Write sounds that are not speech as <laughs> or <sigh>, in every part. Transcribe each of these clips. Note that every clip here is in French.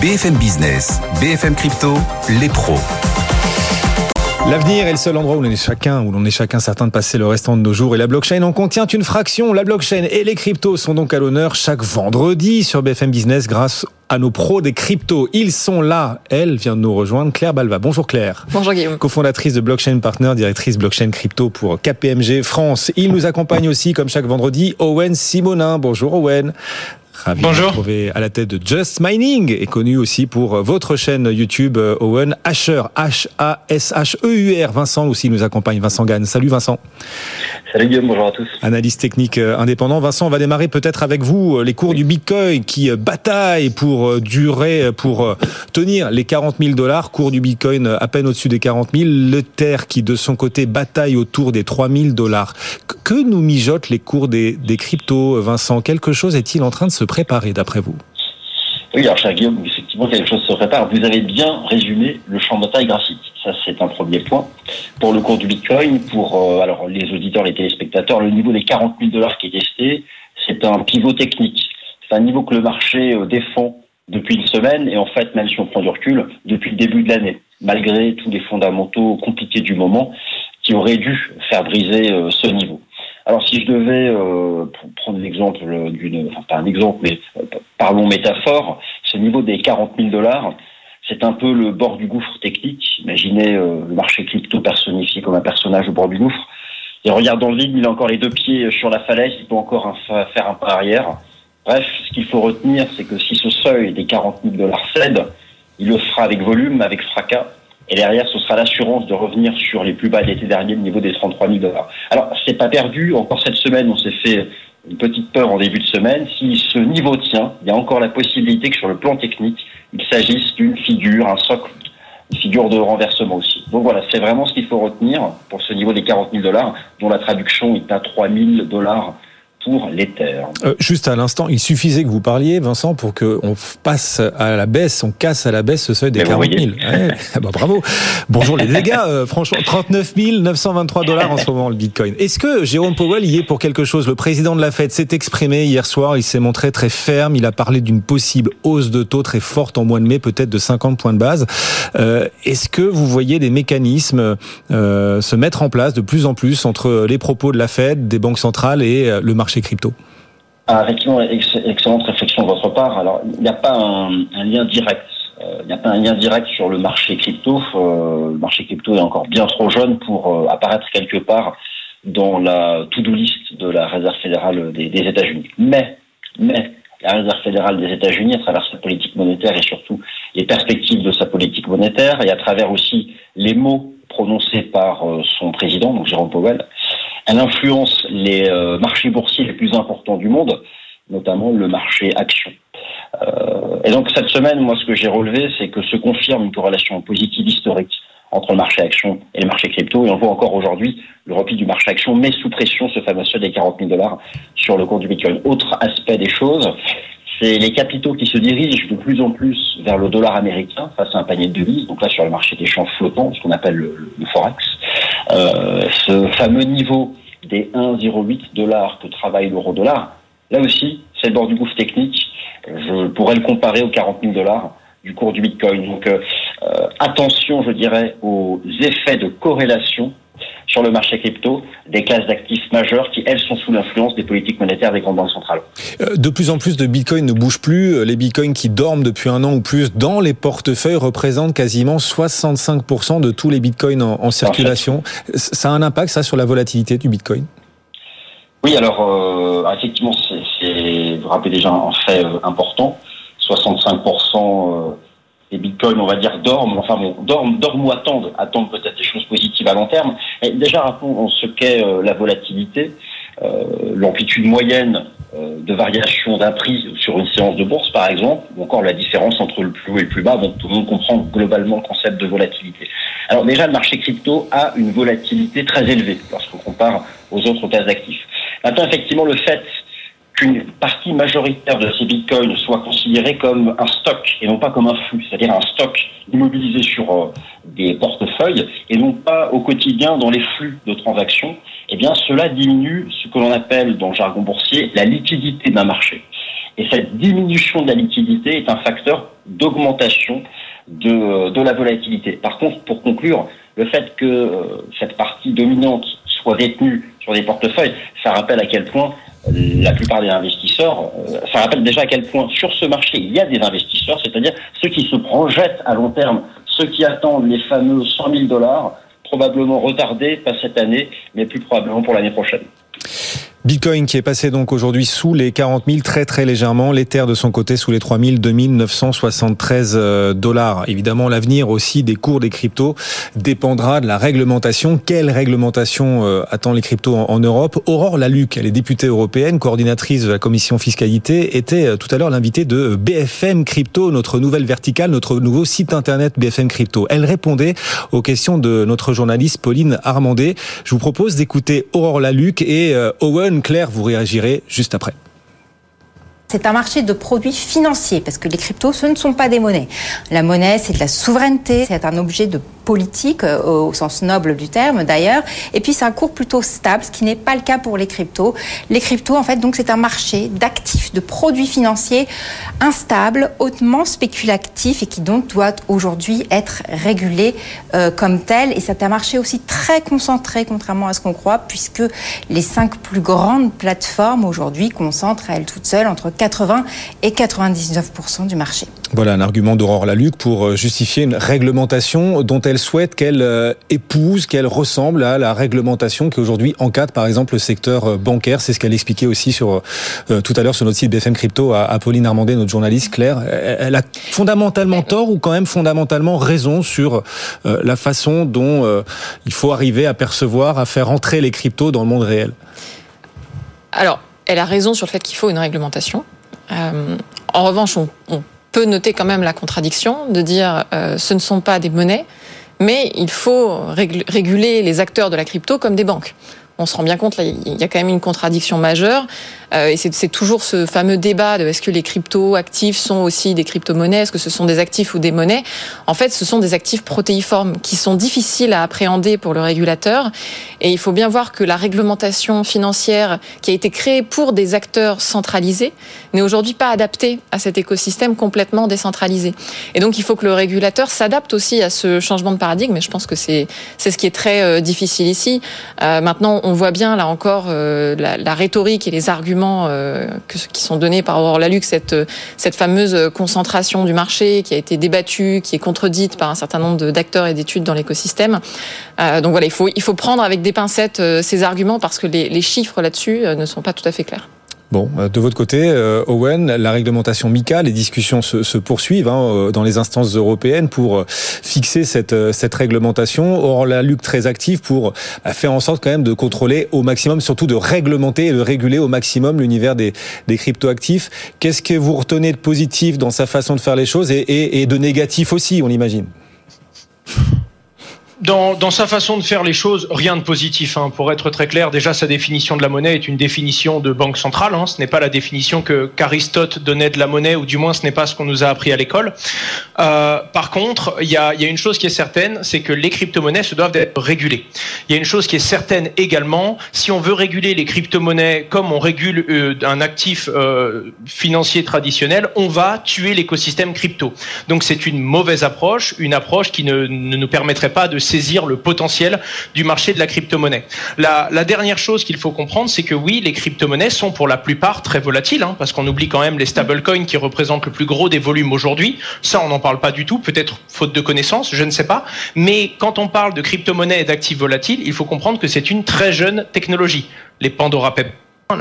BFM Business, BFM Crypto, les pros. L'avenir est le seul endroit où l'on est chacun, où l'on est chacun certain de passer le restant de nos jours. Et la blockchain en contient une fraction. La blockchain et les cryptos sont donc à l'honneur chaque vendredi sur BFM Business grâce à nos pros des cryptos. Ils sont là. Elle vient de nous rejoindre, Claire Balva. Bonjour Claire. Bonjour Guillaume. Cofondatrice de Blockchain Partner, directrice blockchain crypto pour KPMG France. Il nous accompagne aussi, comme chaque vendredi, Owen Simonin. Bonjour Owen. Ravi Bonjour. de vous retrouver à la tête de Just Mining et connu aussi pour euh, votre chaîne YouTube euh, Owen Asher H-A-S-H-E-U-R. Vincent aussi nous accompagne. Vincent Gann. Salut Vincent. Salut Guillaume, bonjour à tous. Analyse technique euh, indépendant. Vincent, on va démarrer peut-être avec vous les cours du Bitcoin qui bataillent pour durer, pour tenir les 40 000 dollars. Cours du Bitcoin à peine au-dessus des 40 000. Le Terre qui de son côté bataille autour des 3 000 dollars. Que nous mijotent les cours des, des cryptos, Vincent? Quelque chose est-il en train de se préparer d'après vous Oui, alors cher Guillaume, effectivement, quelque chose se prépare. Vous avez bien résumé le champ de bataille graphique. Ça, c'est un premier point. Pour le cours du Bitcoin, pour euh, alors les auditeurs, les téléspectateurs, le niveau des 40 000 dollars qui est testé, c'est un pivot technique. C'est un niveau que le marché euh, défend depuis une semaine et en fait, même si on prend du recul, depuis le début de l'année, malgré tous les fondamentaux compliqués du moment qui auraient dû faire briser euh, ce niveau. Alors si je devais euh, pr- prendre l'exemple d'une, enfin pas un exemple, mais euh, parlons métaphore, ce niveau des 40 000 dollars, c'est un peu le bord du gouffre technique. Imaginez euh, le marché crypto personnifié comme un personnage au bord du gouffre. Il regarde dans le vide, il a encore les deux pieds sur la falaise, il peut encore faire un pas arrière. Bref, ce qu'il faut retenir, c'est que si ce seuil des 40 000 dollars cède, il le fera avec volume, avec fracas. Et derrière, ce sera l'assurance de revenir sur les plus bas de l'été dernier, le niveau des 33 000 dollars. Alors, c'est pas perdu. Encore cette semaine, on s'est fait une petite peur en début de semaine. Si ce niveau tient, il y a encore la possibilité que sur le plan technique, il s'agisse d'une figure, un socle, une figure de renversement aussi. Donc voilà, c'est vraiment ce qu'il faut retenir pour ce niveau des 40 000 dollars, dont la traduction est à 3 000 dollars pour. Euh, Juste à l'instant, il suffisait que vous parliez, Vincent, pour qu'on passe à la baisse, on casse à la baisse ce seuil des Mais vous 40 000. voyez. Ouais, <laughs> ah bah bravo. Bonjour les dégâts, euh, franchement, 39 923 dollars en ce moment le Bitcoin. Est-ce que Jérôme Powell y est pour quelque chose? Le président de la Fed s'est exprimé hier soir, il s'est montré très ferme, il a parlé d'une possible hausse de taux très forte en mois de mai, peut-être de 50 points de base. Euh, Est-ce que vous voyez des mécanismes euh, se mettre en place de plus en plus entre les propos de la Fed, des banques centrales et le marché crypto Ah, excellente réflexion de votre part. Alors, il n'y a pas un, lien direct. Euh, Il n'y a pas un lien direct sur le marché crypto. Euh, le marché crypto est encore bien trop jeune pour euh, apparaître quelque part dans la to-do list de la Réserve fédérale des, des États-Unis. Mais, mais, la Réserve fédérale des États-Unis, à travers sa politique monétaire et surtout les perspectives de sa politique monétaire, et à travers aussi les mots prononcés par son président, donc Jérôme Powell, elle influence les euh, marchés boursiers les plus importants du monde, notamment le marché action. Euh, et donc cette semaine, moi, ce que j'ai relevé, c'est que se confirme une corrélation positive historique entre le marché action et le marché crypto. Et on voit encore aujourd'hui le repli du marché action met sous pression ce fameux seuil des 40 000 dollars sur le cours du Bitcoin. Autre aspect des choses, c'est les capitaux qui se dirigent de plus en plus vers le dollar américain face à un panier de devises. Donc là, sur le marché des champs flottants, ce qu'on appelle le, forex, euh, ce fameux niveau des 1,08 dollars que travaille l'euro-dollar, là aussi, c'est le bord du gouffre technique. Je pourrais le comparer aux 40 000 dollars du cours du Bitcoin. Donc euh, euh, attention, je dirais, aux effets de corrélation sur le marché crypto des classes d'actifs majeures qui, elles, sont sous l'influence des politiques monétaires des grandes banques centrales. Euh, De plus en plus de bitcoins ne bougent plus. Euh, Les bitcoins qui dorment depuis un an ou plus dans les portefeuilles représentent quasiment 65% de tous les bitcoins en, en circulation. Ça a un impact, ça, sur la volatilité du bitcoin? Oui, alors euh, effectivement, c'est, vous rappelez déjà un fait important. 65% euh, des bitcoins, on va dire, dorment, enfin bon, dorment, dorment ou attendent, attendent peut-être des choses positives à long terme. Déjà, rappelons ce qu'est euh, la volatilité, euh, l'amplitude moyenne euh, de variation d'un prix sur une séance de bourse, par exemple, ou encore la différence entre le plus haut et le plus bas. Donc tout le monde comprend globalement le concept de volatilité. Alors déjà, le marché crypto a une volatilité très élevée lorsqu'on compare aux autres classes d'actifs. Maintenant, effectivement, le fait qu'une partie majoritaire de ces bitcoins soit considérée comme un stock et non pas comme un flux, c'est-à-dire un stock immobilisé sur euh, des portefeuilles et non pas au quotidien dans les flux de transactions, eh bien cela diminue ce que l'on appelle dans le jargon boursier la liquidité d'un marché. Et cette diminution de la liquidité est un facteur d'augmentation de, la volatilité. Par contre, pour conclure, le fait que euh, cette partie dominante soit détenue sur des portefeuilles, ça rappelle à quel point la plupart des investisseurs, euh, ça rappelle déjà à quel point sur ce marché il y a des investisseurs, c'est-à-dire ceux qui se projettent à long terme, ceux qui attendent les fameux 100 000 dollars, probablement retardés, pas cette année, mais plus probablement pour l'année prochaine. Bitcoin qui est passé donc aujourd'hui sous les 40 000 très très légèrement, l'Ether de son côté sous les 3 000, 2 973 dollars. Évidemment, l'avenir aussi des cours des cryptos dépendra de la réglementation. Quelle réglementation euh, attend les cryptos en, Europe? Aurore Laluc, elle est députée européenne, coordinatrice de la commission fiscalité, était euh, tout à l'heure l'invitée de BFM Crypto, notre nouvelle verticale, notre nouveau site internet BFM Crypto. Elle répondait aux questions de notre journaliste Pauline Armandet. Je vous propose d'écouter Aurore Laluc et euh, Owen Claire, vous réagirez juste après. C'est un marché de produits financiers parce que les cryptos, ce ne sont pas des monnaies. La monnaie, c'est de la souveraineté, c'est un objet de politique euh, au sens noble du terme d'ailleurs. Et puis c'est un cours plutôt stable, ce qui n'est pas le cas pour les cryptos. Les cryptos, en fait, donc c'est un marché d'actifs, de produits financiers instables, hautement spéculatifs et qui donc doit aujourd'hui être régulé euh, comme tel. Et c'est un marché aussi très concentré, contrairement à ce qu'on croit, puisque les cinq plus grandes plateformes aujourd'hui concentrent à elles toutes seules entre 80 et 99 du marché. Voilà un argument d'Aurore Laluc pour euh, justifier une réglementation dont elle souhaite qu'elle euh, épouse, qu'elle ressemble à la réglementation qui aujourd'hui encadre par exemple le secteur euh, bancaire. C'est ce qu'elle expliquait aussi sur tout à l'heure sur notre site BFM Crypto à, Pauline Armandet, notre journaliste Claire. Elle a fondamentalement tort ou quand même fondamentalement raison sur la façon dont il faut arriver à percevoir, à faire entrer les cryptos dans le monde réel? Alors, elle a raison sur le fait qu'il faut une réglementation. en revanche, on, peut noter quand même la contradiction de dire euh, ce ne sont pas des monnaies, mais il faut réguler les acteurs de la crypto comme des banques. On se rend bien compte, il y a quand même une contradiction majeure. Euh, et c'est toujours ce fameux débat de est-ce que les cryptos actifs sont aussi des crypto-monnaies, est-ce que ce sont des actifs ou des monnaies? En fait, ce sont des actifs protéiformes qui sont difficiles à appréhender pour le régulateur. Et il faut bien voir que la réglementation financière qui a été créée pour des acteurs centralisés n'est aujourd'hui pas adaptée à cet écosystème complètement décentralisé. Et donc, il faut que le régulateur s'adapte aussi à ce changement de paradigme. Et je pense que c'est c'est ce qui est très euh, difficile ici. Euh, maintenant, on voit bien là encore la rhétorique et les arguments euh, qui sont donnés par Aurore Laluc, cette, cette fameuse concentration du marché qui a été débattue, qui est contredite par un certain nombre d'acteurs et d'études dans l'écosystème. Euh, donc voilà, il faut, prendre avec des pincettes euh, ces arguments parce que les chiffres là-dessus ne sont pas tout à fait clairs. Bon, euh, de votre côté, euh, Owen, la réglementation MICA, les discussions se, se poursuivent hein, euh, dans les instances européennes pour fixer cette, cette réglementation. Or, la Luc très active pour faire en sorte quand même de contrôler au maximum, surtout de réglementer et de réguler au maximum l'univers des, des cryptoactifs. Qu'est-ce que vous retenez de positif dans sa façon de faire les choses et, et, et de négatif aussi, on l'imagine? Dans, sa façon de faire les choses, rien de positif. Hein. Pour être très clair, déjà sa définition de la monnaie est une définition de banque centrale. Hein. Ce n'est pas la définition que qu'Aristote donnait de la monnaie, ou du moins ce n'est pas ce qu'on nous a appris à l'école. Euh, par contre, il y a, une chose qui est certaine, c'est que les crypto-monnaies se doivent être régulées. Il y a une chose qui est certaine également, si on veut réguler les crypto-monnaies comme on régule euh, un actif euh, financier traditionnel, on va tuer l'écosystème crypto. Donc c'est une mauvaise approche, une approche qui ne, ne nous permettrait pas de saisir le potentiel du marché de la crypto-monnaie. La, dernière chose qu'il faut comprendre, c'est que oui, les crypto-monnaies sont pour la plupart très volatiles, hein, parce qu'on oublie quand même les stablecoins qui représentent le plus gros des volumes aujourd'hui. Ça, on n'en parle pas du tout, peut-être faute de connaissances, je ne sais pas. Mais quand on parle de crypto-monnaie et d'actifs volatiles, il faut comprendre que c'est une très jeune technologie. Les Pandora Papers,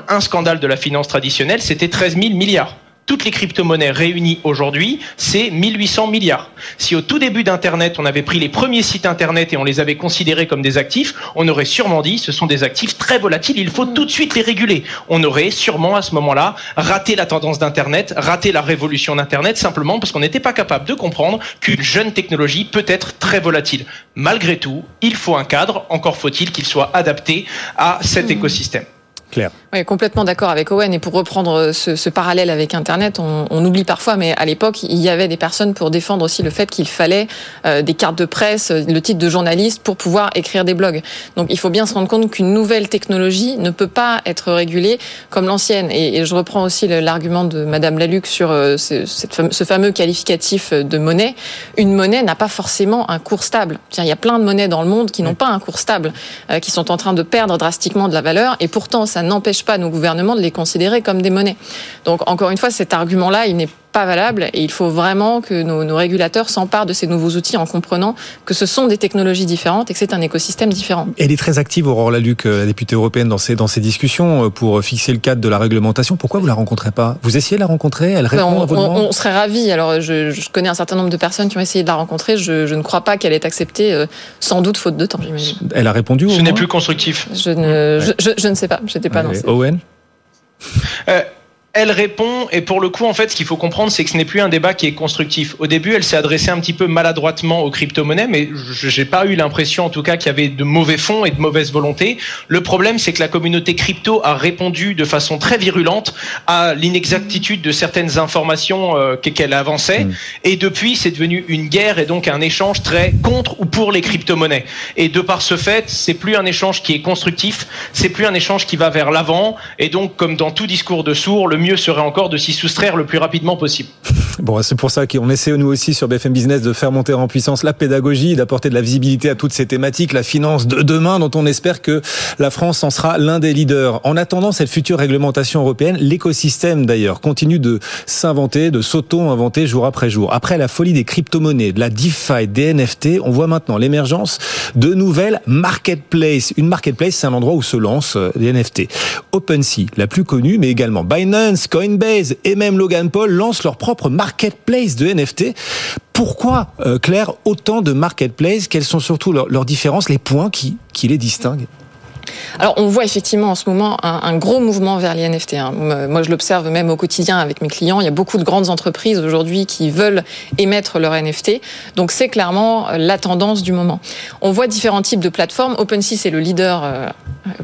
un scandale de la finance traditionnelle, c'était 13 000 milliards toutes les crypto-monnaies réunies aujourd'hui, c'est 1800 milliards. Si au tout début d'Internet, on avait pris les premiers sites Internet et on les avait considérés comme des actifs, on aurait sûrement dit ce sont des actifs très volatiles, il faut tout de suite les réguler. On aurait sûrement à ce moment-là raté la tendance d'Internet, raté la révolution d'Internet, simplement parce qu'on n'était pas capable de comprendre qu'une jeune technologie peut être très volatile. Malgré tout, il faut un cadre, encore faut-il qu'il soit adapté à cet mmh. écosystème. Claire. Oui, complètement d'accord avec Owen. Et pour reprendre ce, ce parallèle avec Internet, on, on, oublie parfois, mais à l'époque, il y avait des personnes pour défendre aussi le fait qu'il fallait euh, des cartes de presse, le titre de journaliste pour pouvoir écrire des blogs. Donc il faut bien se rendre compte qu'une nouvelle technologie ne peut pas être régulée comme l'ancienne. Et, et, je reprends aussi l'argument de Madame Laluc sur euh, ce, ce, fameux qualificatif de monnaie. Une monnaie n'a pas forcément un cours stable. Il y a plein de monnaies dans le monde qui n'ont pas un cours stable, euh, qui sont en train de perdre drastiquement de la valeur, et pourtant ça n'empêche pas nos gouvernements de les considérer comme des monnaies. Donc encore une fois, cet argument-là, il n'est pas valable et il faut vraiment que nos, nos régulateurs s'emparent de ces nouveaux outils en comprenant que ce sont des technologies différentes et que c'est un écosystème différent. Elle est très active, Aurore Laluc, la députée européenne, dans ces, dans ces discussions pour fixer le cadre de la réglementation. Pourquoi vous la rencontrez pas? Vous essayez de la rencontrer? Elle répond on, à vos on, demandes? on serait ravis. Alors, je, je, connais un certain nombre de personnes qui ont essayé de la rencontrer. Je, je ne crois pas qu'elle ait accepté, euh, sans doute faute de temps, j'imagine. Elle a répondu Ce n'est plus constructif. Je ne, ouais. je, je, ne sais pas. J'étais pas ouais. dans Owen? Euh, elle répond, et pour le coup, en fait, ce qu'il faut comprendre, c'est que ce n'est plus un débat qui est constructif. Au début, elle s'est adressée un petit peu maladroitement aux crypto-monnaies, mais j'ai pas eu l'impression, en tout cas, qu'il y avait de mauvais fonds et de mauvaise volonté. Le problème, c'est que la communauté crypto a répondu de façon très virulente à l'inexactitude de certaines informations euh, qu'elle avançait, mmh. et depuis, c'est devenu une guerre et donc un échange très contre ou pour les crypto-monnaies. Et de par ce fait, c'est plus un échange qui est constructif, c'est plus un échange qui va vers l'avant, et donc, comme dans tout discours de sourd, le mieux serait encore de s'y soustraire le plus rapidement possible. <laughs> Bon, c'est pour ça qu'on essaie nous aussi sur BFM Business de faire monter en puissance la pédagogie, d'apporter de la visibilité à toutes ces thématiques, la finance de demain dont on espère que la France en sera l'un des leaders. En attendant cette future réglementation européenne, l'écosystème d'ailleurs continue de s'inventer, de s'auto-inventer jour après jour. Après la folie des crypto-monnaies, de la DeFi, des NFT, on voit maintenant l'émergence de nouvelles marketplaces. Une marketplace, c'est un endroit où se lancent des NFT. OpenSea, la plus connue, mais également Binance, Coinbase et même Logan Paul lancent leur propre marketplace de NFT. Pourquoi, euh, Claire, autant de marketplaces? Quelles sont surtout leurs, différences, les points qui les distinguent? Alors, on voit effectivement en ce moment un, gros mouvement vers les NFT. Hein. Moi, je l'observe même au quotidien avec mes clients. Il y a beaucoup de grandes entreprises aujourd'hui qui veulent émettre leur NFT. Donc, c'est clairement la tendance du moment. On voit différents types de plateformes. OpenSea, c'est le leader euh,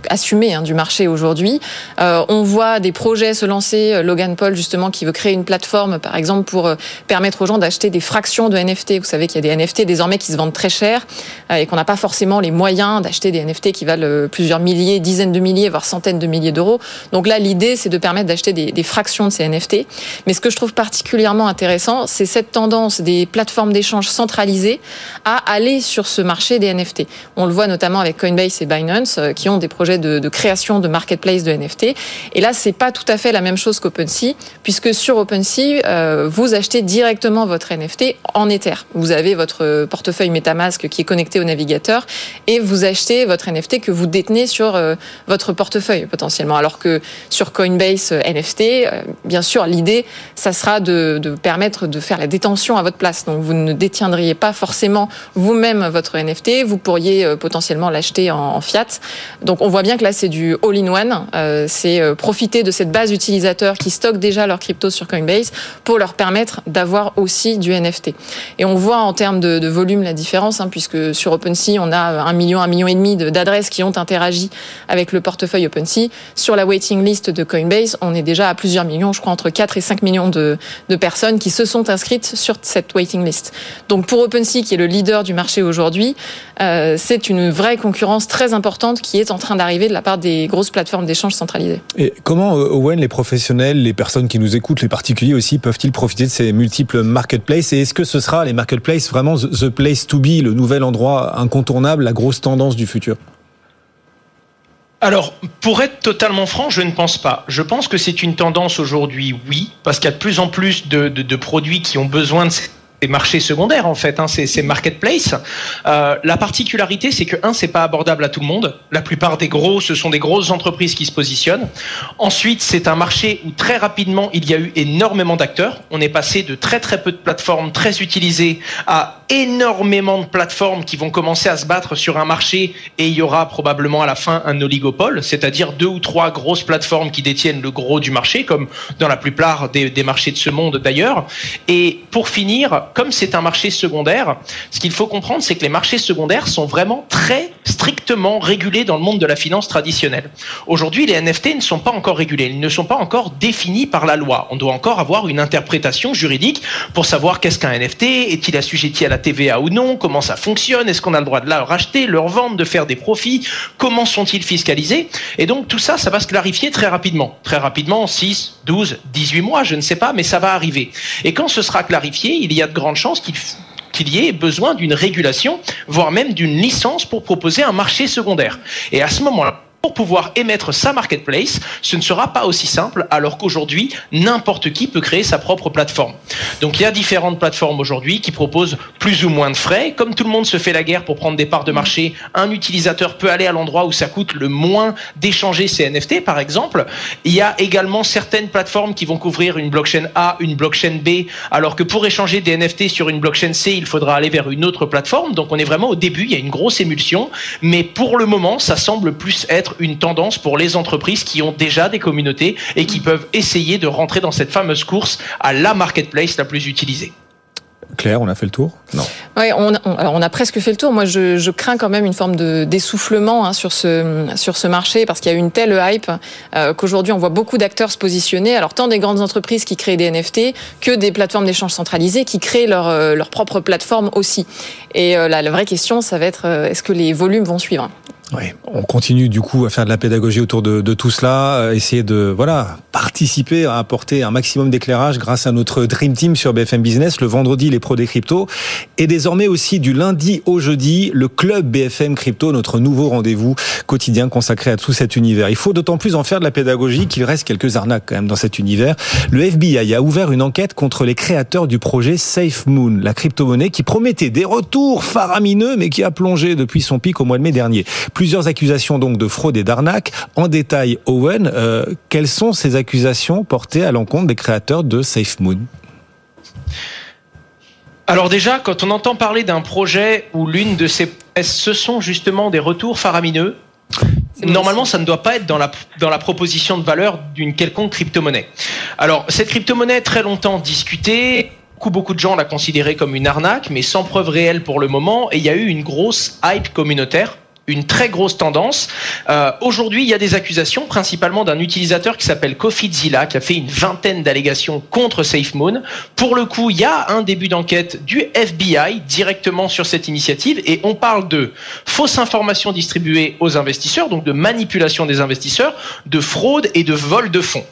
assumé hein, du marché aujourd'hui. Euh, on voit des projets se lancer. Logan Paul, justement, qui veut créer une plateforme, par exemple, pour euh, permettre aux gens d'acheter des fractions de NFT. Vous savez qu'il y a des NFT désormais qui se vendent très cher euh, et qu'on n'a pas forcément les moyens d'acheter des NFT qui valent euh, milliers, dizaines de milliers, voire centaines de milliers d'euros. Donc là, l'idée, c'est de permettre d'acheter des, fractions de ces NFT. Mais ce que je trouve particulièrement intéressant, c'est cette tendance des plateformes d'échange centralisées à aller sur ce marché des NFT. On le voit notamment avec Coinbase et Binance, qui ont des projets de, création de marketplace de NFT. Et là, c'est pas tout à fait la même chose qu'OpenSea, puisque sur OpenSea, euh, vous achetez directement votre NFT en Ether. Vous avez votre portefeuille MetaMask qui est connecté au navigateur et vous achetez votre NFT que vous détenez sur euh, votre portefeuille potentiellement. Alors que sur Coinbase euh, NFT, euh, bien sûr, l'idée, ça sera de, permettre de faire la détention à votre place. Donc vous ne détiendriez pas forcément vous-même votre NFT, vous pourriez potentiellement l'acheter en, fiat. Donc on voit bien que là, c'est du all-in-one. C'est profiter de cette base utilisateur qui stocke déjà leur crypto sur Coinbase pour leur permettre d'avoir aussi du NFT. Et on voit en termes de, de volume la différence, hein, puisque sur OpenSea, on a un million, un million et demi d'adresses qui ont interagi avec le portefeuille OpenSea. Sur la waiting list de Coinbase, on est déjà à plusieurs millions, je crois entre 4 et 5 millions de, personnes qui se sont inscrites sur cette waiting list. Donc pour OpenSea, qui est le leader du marché aujourd'hui, euh, c'est une vraie concurrence très importante qui est en train d'arriver de la part des grosses plateformes d'échange centralisées. Et comment, Owen, les professionnels, les personnes qui nous écoutent, les particuliers aussi, peuvent-ils profiter de ces multiples marketplaces? Et est-ce que ce sera les marketplaces vraiment the place to be, le nouvel endroit incontournable, la grosse tendance du futur? Alors, pour être totalement franc, je ne pense pas. Je pense que c'est une tendance aujourd'hui, oui, parce qu'il y a de plus en plus de, produits qui ont besoin de ces marchés secondaires en fait, hein, ces, ces marketplaces. Euh, la particularité, c'est que un, c'est pas abordable à tout le monde. La plupart des gros, ce sont des grosses entreprises qui se positionnent. Ensuite, c'est un marché où très rapidement il y a eu énormément d'acteurs. On est passé de très très peu de plateformes très utilisées à énormément de plateformes qui vont commencer à se battre sur un marché et il y aura probablement à la fin un oligopole, c'est-à-dire deux ou trois grosses plateformes qui détiennent le gros du marché, comme dans la plupart des, des marchés de ce monde d'ailleurs. Et pour finir, comme c'est un marché secondaire, ce qu'il faut comprendre, c'est que les marchés secondaires sont vraiment très strictement régulés dans le monde de la finance traditionnelle. Aujourd'hui, les NFT ne sont pas encore régulés, ils ne sont pas encore définis par la loi. On doit encore avoir une interprétation juridique pour savoir qu'est-ce qu'un NFT, est-il assujetti à la TVA ou non, comment ça fonctionne, est-ce qu'on a le droit de la racheter, leur vendre, de faire des profits, comment sont-ils fiscalisés. Et donc tout ça, ça va se clarifier très rapidement. Très rapidement, 6, 12, 18 mois, je ne sais pas, mais ça va arriver. Et quand ce sera clarifié, il y a de grandes chances qu'il qu'il y ait besoin d'une régulation, voire même d'une licence pour proposer un marché secondaire. Et à ce moment-là, pour pouvoir émettre sa marketplace, ce ne sera pas aussi simple, alors qu'aujourd'hui, n'importe qui peut créer sa propre plateforme. Donc il y a différentes plateformes aujourd'hui qui proposent plus ou moins de frais. Comme tout le monde se fait la guerre pour prendre des parts de marché, un utilisateur peut aller à l'endroit où ça coûte le moins d'échanger ses NFT, par exemple. Il y a également certaines plateformes qui vont couvrir une blockchain A, une blockchain B, alors que pour échanger des NFT sur une blockchain C, il faudra aller vers une autre plateforme. Donc on est vraiment au début, il y a une grosse émulsion, mais pour le moment, ça semble plus être une tendance pour les entreprises qui ont déjà des communautés et qui peuvent essayer de rentrer dans cette fameuse course à la marketplace la plus utilisée. Claire, on a fait le tour? Non. Ouais, on, on, alors on a presque fait le tour. Moi, je, je crains quand même une forme de d'essoufflement hein, sur ce sur ce marché parce qu'il y a eu une telle hype euh, qu'aujourd'hui on voit beaucoup d'acteurs se positionner. Alors tant des grandes entreprises qui créent des NFT que des plateformes d'échange centralisées qui créent leur euh, leur propre plateforme aussi. Et euh, la, la vraie question, ça va être euh, est-ce que les volumes vont suivre? Oui, on continue du coup à faire de la pédagogie autour de, de tout cela, euh, essayer de voilà participer à apporter un maximum d'éclairage grâce à notre Dream Team sur BFM Business. Le vendredi, les pros des cryptos, et désormais aussi du lundi au jeudi, le club BFM Crypto, notre nouveau rendez-vous quotidien consacré à tout cet univers. Il faut d'autant plus en faire de la pédagogie qu'il reste quelques arnaques quand même dans cet univers. Le FBI a ouvert une enquête contre les créateurs du projet Safe Moon, la crypto-monnaie qui promettait des retours faramineux, mais qui a plongé depuis son pic au mois de mai dernier. Plusieurs accusations donc de fraude et d'arnaque. En détail, Owen, euh, quelles sont ces accusations portées à l'encontre des créateurs de SafeMoon alors déjà, quand on entend parler d'un projet où l'une de ces ce sont justement des retours faramineux, Normalement, ça ne doit pas être dans la, dans la proposition de valeur d'une quelconque crypto-monnaie. Alors, cette crypto-monnaie, très longtemps discutée, beaucoup, beaucoup de gens la considéraient comme une arnaque, mais sans preuve réelle pour le moment, et il y a eu une grosse hype communautaire une très grosse tendance. Euh, Aujourd'hui, il y a des accusations, principalement d'un utilisateur qui s'appelle Zilla, qui a fait une vingtaine d'allégations contre SafeMoon. Pour le coup, il y a un début d'enquête du FBI directement sur cette initiative, et on parle de fausses informations distribuées aux investisseurs, donc de manipulation des investisseurs, de fraude et de vol de fonds.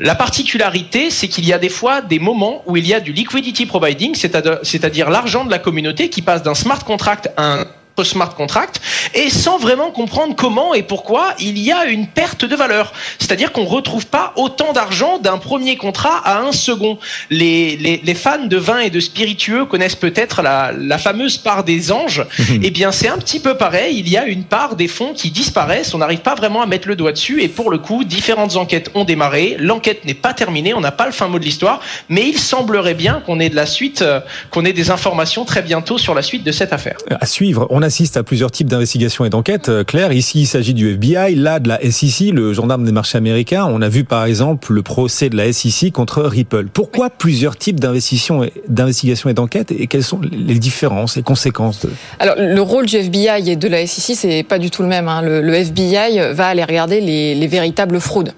La particularité, c'est qu'il y a des fois des moments où il y a du liquidity providing, c'est-à-dire l'argent de la communauté qui passe d'un smart contract à un smart contract et sans vraiment comprendre comment et pourquoi il y a une perte de valeur. C'est-à-dire qu'on retrouve pas autant d'argent d'un premier contrat à un second. Les, les, les, fans de vin et de spiritueux connaissent peut-être la, la fameuse part des anges. <laughs> eh bien, c'est un petit peu pareil. Il y a une part des fonds qui disparaissent. On n'arrive pas vraiment à mettre le doigt dessus. Et pour le coup, différentes enquêtes ont démarré. L'enquête n'est pas terminée. On n'a pas le fin mot de l'histoire. Mais il semblerait bien qu'on ait de la suite, euh, qu'on ait des informations très bientôt sur la suite de cette affaire. À suivre. On assiste à plusieurs types d'investigations et d'enquêtes. Euh, Claire, ici, il s'agit du FBI, là, de la SEC, le gendarme des marchés américains. On a vu, par exemple, le procès de la SEC contre Ripple. Pourquoi plusieurs types d'investigations et d'enquêtes et quelles sont les différences et conséquences de... Alors, le rôle du FBI et de la SEC, c'est pas du tout le même. Hein. Le, le, FBI va aller regarder les, les véritables fraudes.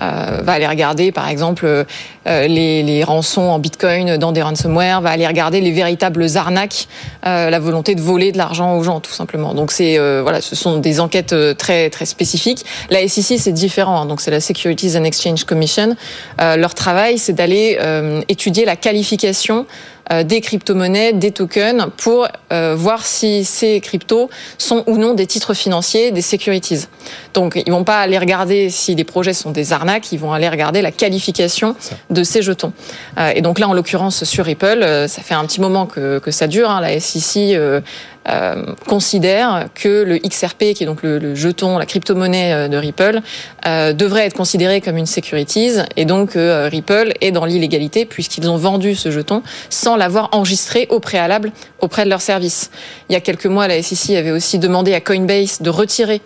Euh, va aller regarder par exemple euh, les, les, rançons en bitcoin dans des ransomware, va aller regarder les véritables arnaques, euh, la volonté de voler de l'argent aux gens tout simplement. Donc c'est voilà, ce sont des enquêtes très très spécifiques. La SEC c'est différent, hein. donc c'est la Securities and Exchange Commission. leur travail c'est d'aller étudier la qualification des crypto-monnaies, des tokens, pour euh, voir si ces cryptos sont ou non des titres financiers, des securities. Donc, ils vont pas aller regarder si les projets sont des arnaques, ils vont aller regarder la qualification de ces jetons. Euh, et donc là, en l'occurrence, sur Ripple, euh, ça fait un petit moment que, que ça dure. Hein. La SEC euh, considère que le XRP, qui est donc le, jeton, la crypto-monnaie euh, de Ripple, euh, devrait être considéré comme une securities et donc Ripple est dans l'illégalité puisqu'ils ont vendu ce jeton sans l'avoir enregistré au préalable auprès de leur service. Il y a quelques mois, la SEC avait aussi demandé à Coinbase de retirer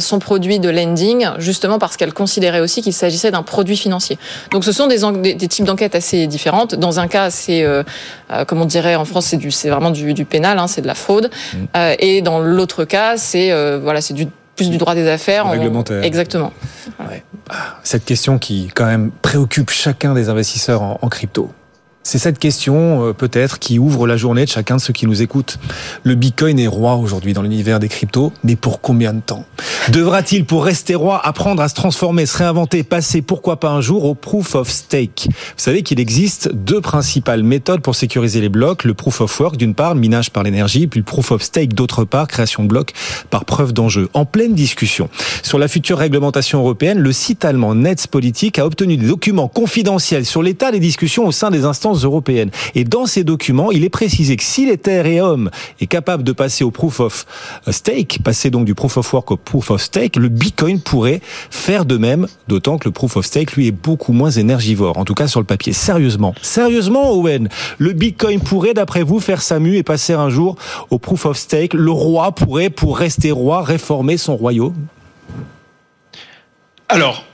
son produit de lending, justement parce qu'elle considérait aussi qu'il s'agissait d'un produit financier. Donc ce sont des, des, types d'enquêtes assez différentes. Dans un cas, c'est, euh, comme on dirait en France, c'est, vraiment du, du pénal, hein, c'est de la fraude. Mmh. Euh, et dans l'autre cas, c'est euh, voilà, c'est du plus du droit des affaires. Réglementaire. Exactement. Ouais. Ah, cette question qui quand même préoccupe chacun des investisseurs en, en crypto. C'est cette question, euh, peut-être, qui ouvre la journée de chacun de ceux qui nous écoutent. Le Bitcoin est roi aujourd'hui dans l'univers des cryptos, mais pour combien de temps? Devra-t-il, pour rester roi, apprendre à se transformer, se réinventer, passer, pourquoi pas un jour, au proof of stake? Vous savez qu'il existe deux principales méthodes pour sécuriser les blocs. Le proof of work, d'une part, minage par l'énergie, puis le proof of stake, d'autre part, création de blocs par preuve d'enjeu. En pleine discussion sur la future réglementation européenne, le site allemand Netzpolitik a obtenu des documents confidentiels sur l'état des discussions au sein des instances européennes. Et dans ces documents, il est précisé que si l'Ethereum est capable de passer au proof of stake, passer donc du proof of work au proof of stake, le Bitcoin pourrait faire de même, d'autant que le proof of stake, lui, est beaucoup moins énergivore, en tout cas sur le papier. Sérieusement, sérieusement, Owen, le Bitcoin pourrait, d'après vous, faire sa mue et passer un jour au proof of stake? Le roi pourrait, pour rester roi, réformer son royaume? Alors,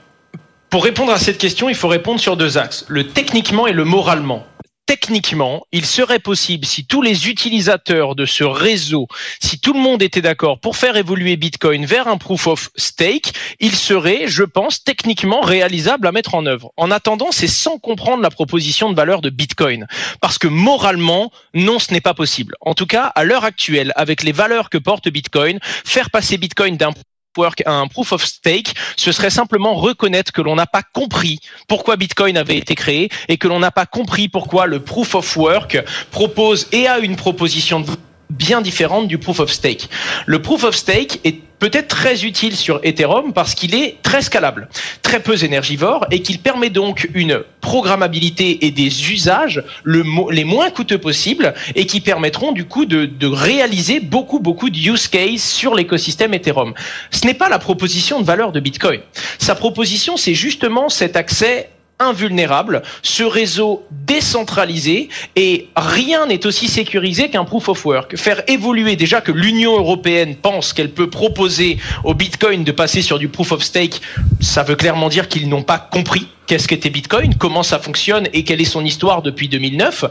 pour répondre à cette question, il faut répondre sur deux axes, le techniquement et le moralement. Techniquement, il serait possible, si tous les utilisateurs de ce réseau, si tout le monde était d'accord pour faire évoluer Bitcoin vers un proof of stake, il serait, je pense, techniquement réalisable à mettre en œuvre. En attendant, c'est sans comprendre la proposition de valeur de Bitcoin. Parce que moralement, non, ce n'est pas possible. En tout cas, à l'heure actuelle, avec les valeurs que porte Bitcoin, faire passer Bitcoin d'un work un proof of stake, ce serait simplement reconnaître que l'on n'a pas compris pourquoi Bitcoin avait été créé et que l'on n'a pas compris pourquoi le proof of work propose et a une proposition de bien différente du proof of stake. Le proof of stake est peut-être très utile sur Ethereum parce qu'il est très scalable, très peu énergivore et qu'il permet donc une programmabilité et des usages le, les moins coûteux possibles et qui permettront du coup de, de réaliser beaucoup beaucoup de use cases sur l'écosystème Ethereum. Ce n'est pas la proposition de valeur de Bitcoin. Sa proposition, c'est justement cet accès invulnérable, ce réseau décentralisé et rien n'est aussi sécurisé qu'un proof of work. Faire évoluer déjà que l'Union européenne pense qu'elle peut proposer au Bitcoin de passer sur du proof of stake, ça veut clairement dire qu'ils n'ont pas compris qu'est-ce qu'était Bitcoin, comment ça fonctionne? Et quelle est son histoire depuis 2009.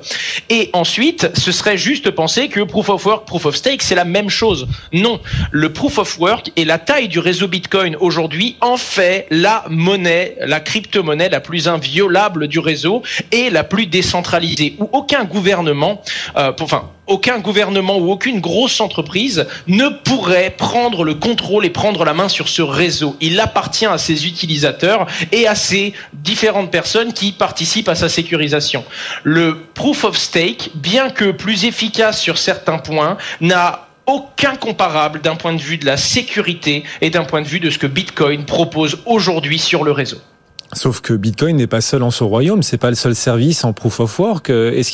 Et ensuite, ce serait juste penser que Proof of Work, Proof of Stake, c'est la même chose. Non, le Proof of Work et la taille du réseau Bitcoin aujourd'hui en fait la monnaie, la crypto-monnaie la plus inviolable du réseau et la plus décentralisée, où aucun gouvernement, euh, enfin, aucun gouvernement ou aucune grosse entreprise ne pourrait prendre le contrôle et prendre la main sur ce réseau. Il appartient à ses utilisateurs et à ces différentes personnes qui participent à sa sécurisation. Le proof of stake, bien que plus efficace sur certains points, n'a aucun comparable d'un point de vue de la sécurité et d'un point de vue de ce que Bitcoin propose aujourd'hui sur le réseau. Sauf que Bitcoin n'est pas seul en son royaume, c'est pas le seul service en proof of work. Est-ce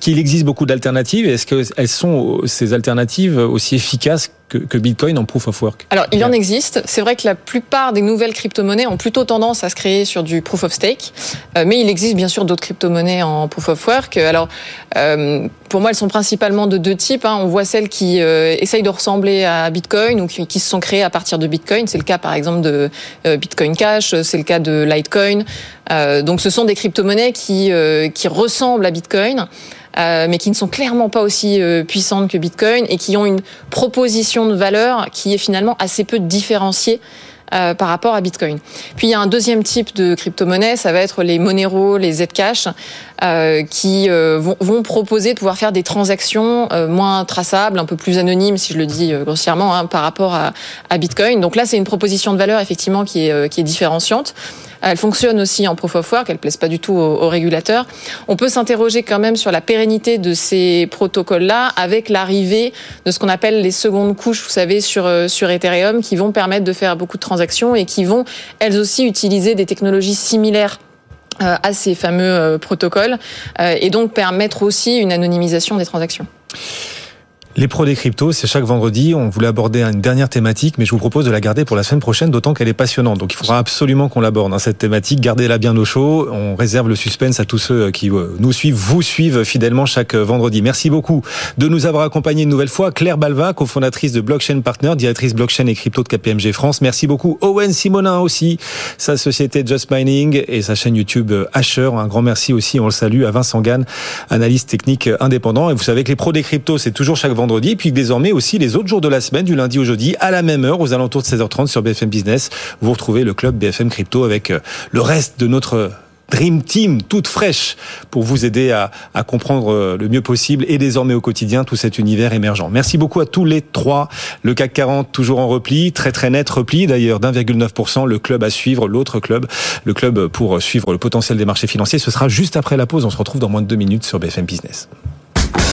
qu'il existe beaucoup d'alternatives Est-ce qu'elles sont ces alternatives aussi efficaces que, Bitcoin en proof of work? Alors, il en existe. C'est vrai que la plupart des nouvelles crypto-monnaies ont plutôt tendance à se créer sur du proof of stake. Euh, mais il existe bien sûr d'autres crypto-monnaies en proof of work. Alors, euh, pour moi, elles sont principalement de deux types. Hein. On voit celles qui euh, essayent de ressembler à Bitcoin ou qui, qui, se sont créées à partir de Bitcoin. C'est le cas, par exemple, de Bitcoin Cash. C'est le cas de Litecoin. Donc, ce sont des crypto-monnaies qui, qui ressemblent à Bitcoin. Euh, mais qui ne sont clairement pas aussi euh, puissantes que Bitcoin et qui ont une proposition de valeur qui est finalement assez peu différenciée euh, par rapport à Bitcoin. Puis il y a un deuxième type de crypto-monnaie, ça va être les Monero, les Zcash, euh, qui euh, vont, proposer de pouvoir faire des transactions moins traçables, un peu plus anonymes, si je le dis grossièrement, hein, par rapport à, Bitcoin. Donc là, c'est une proposition de valeur effectivement qui est différenciante. Elle fonctionne aussi en proof of work, elle ne plaise pas du tout aux, aux régulateurs. On peut s'interroger quand même sur la pérennité de ces protocoles-là avec l'arrivée de ce qu'on appelle les secondes couches, vous savez, sur, sur Ethereum, qui vont permettre de faire beaucoup de transactions et qui vont elles aussi utiliser des technologies similaires euh, à ces fameux euh, protocoles euh, et donc permettre aussi une anonymisation des transactions. Les pros des cryptos, c'est chaque vendredi. On voulait aborder une dernière thématique, mais je vous propose de la garder pour la semaine prochaine, d'autant qu'elle est passionnante. Donc il faudra absolument qu'on l'aborde, hein, cette thématique. Gardez-la bien au chaud. On réserve le suspense à tous ceux qui euh, nous suivent, vous suivent fidèlement chaque euh, vendredi. Merci beaucoup de nous avoir accompagnés une nouvelle fois. Claire Balva, cofondatrice de Blockchain Partner, directrice blockchain et crypto de KPMG France. Merci beaucoup. Owen Simonin aussi, sa société Just Mining et sa chaîne YouTube euh, Asher. Un grand merci aussi, on le salue, à Vincent Gann, analyste technique indépendant. Et vous savez que les pros des cryptos, c'est toujours chaque vendredi vendredi, puis désormais aussi les autres jours de la semaine, du lundi au jeudi, à la même heure, aux alentours de 16h30 sur BFM Business. Vous retrouvez le club BFM Crypto avec euh, le reste de notre Dream Team toute fraîche pour vous aider à, à, comprendre euh, le mieux possible et désormais au quotidien tout cet univers émergent. Merci beaucoup à tous les trois. Le CAC 40 toujours en repli, très très net repli d'ailleurs d'1,9%. Le club à suivre, l'autre club, le club pour suivre le potentiel des marchés financiers. Ce sera juste après la pause. On se retrouve dans moins de deux minutes sur BFM Business.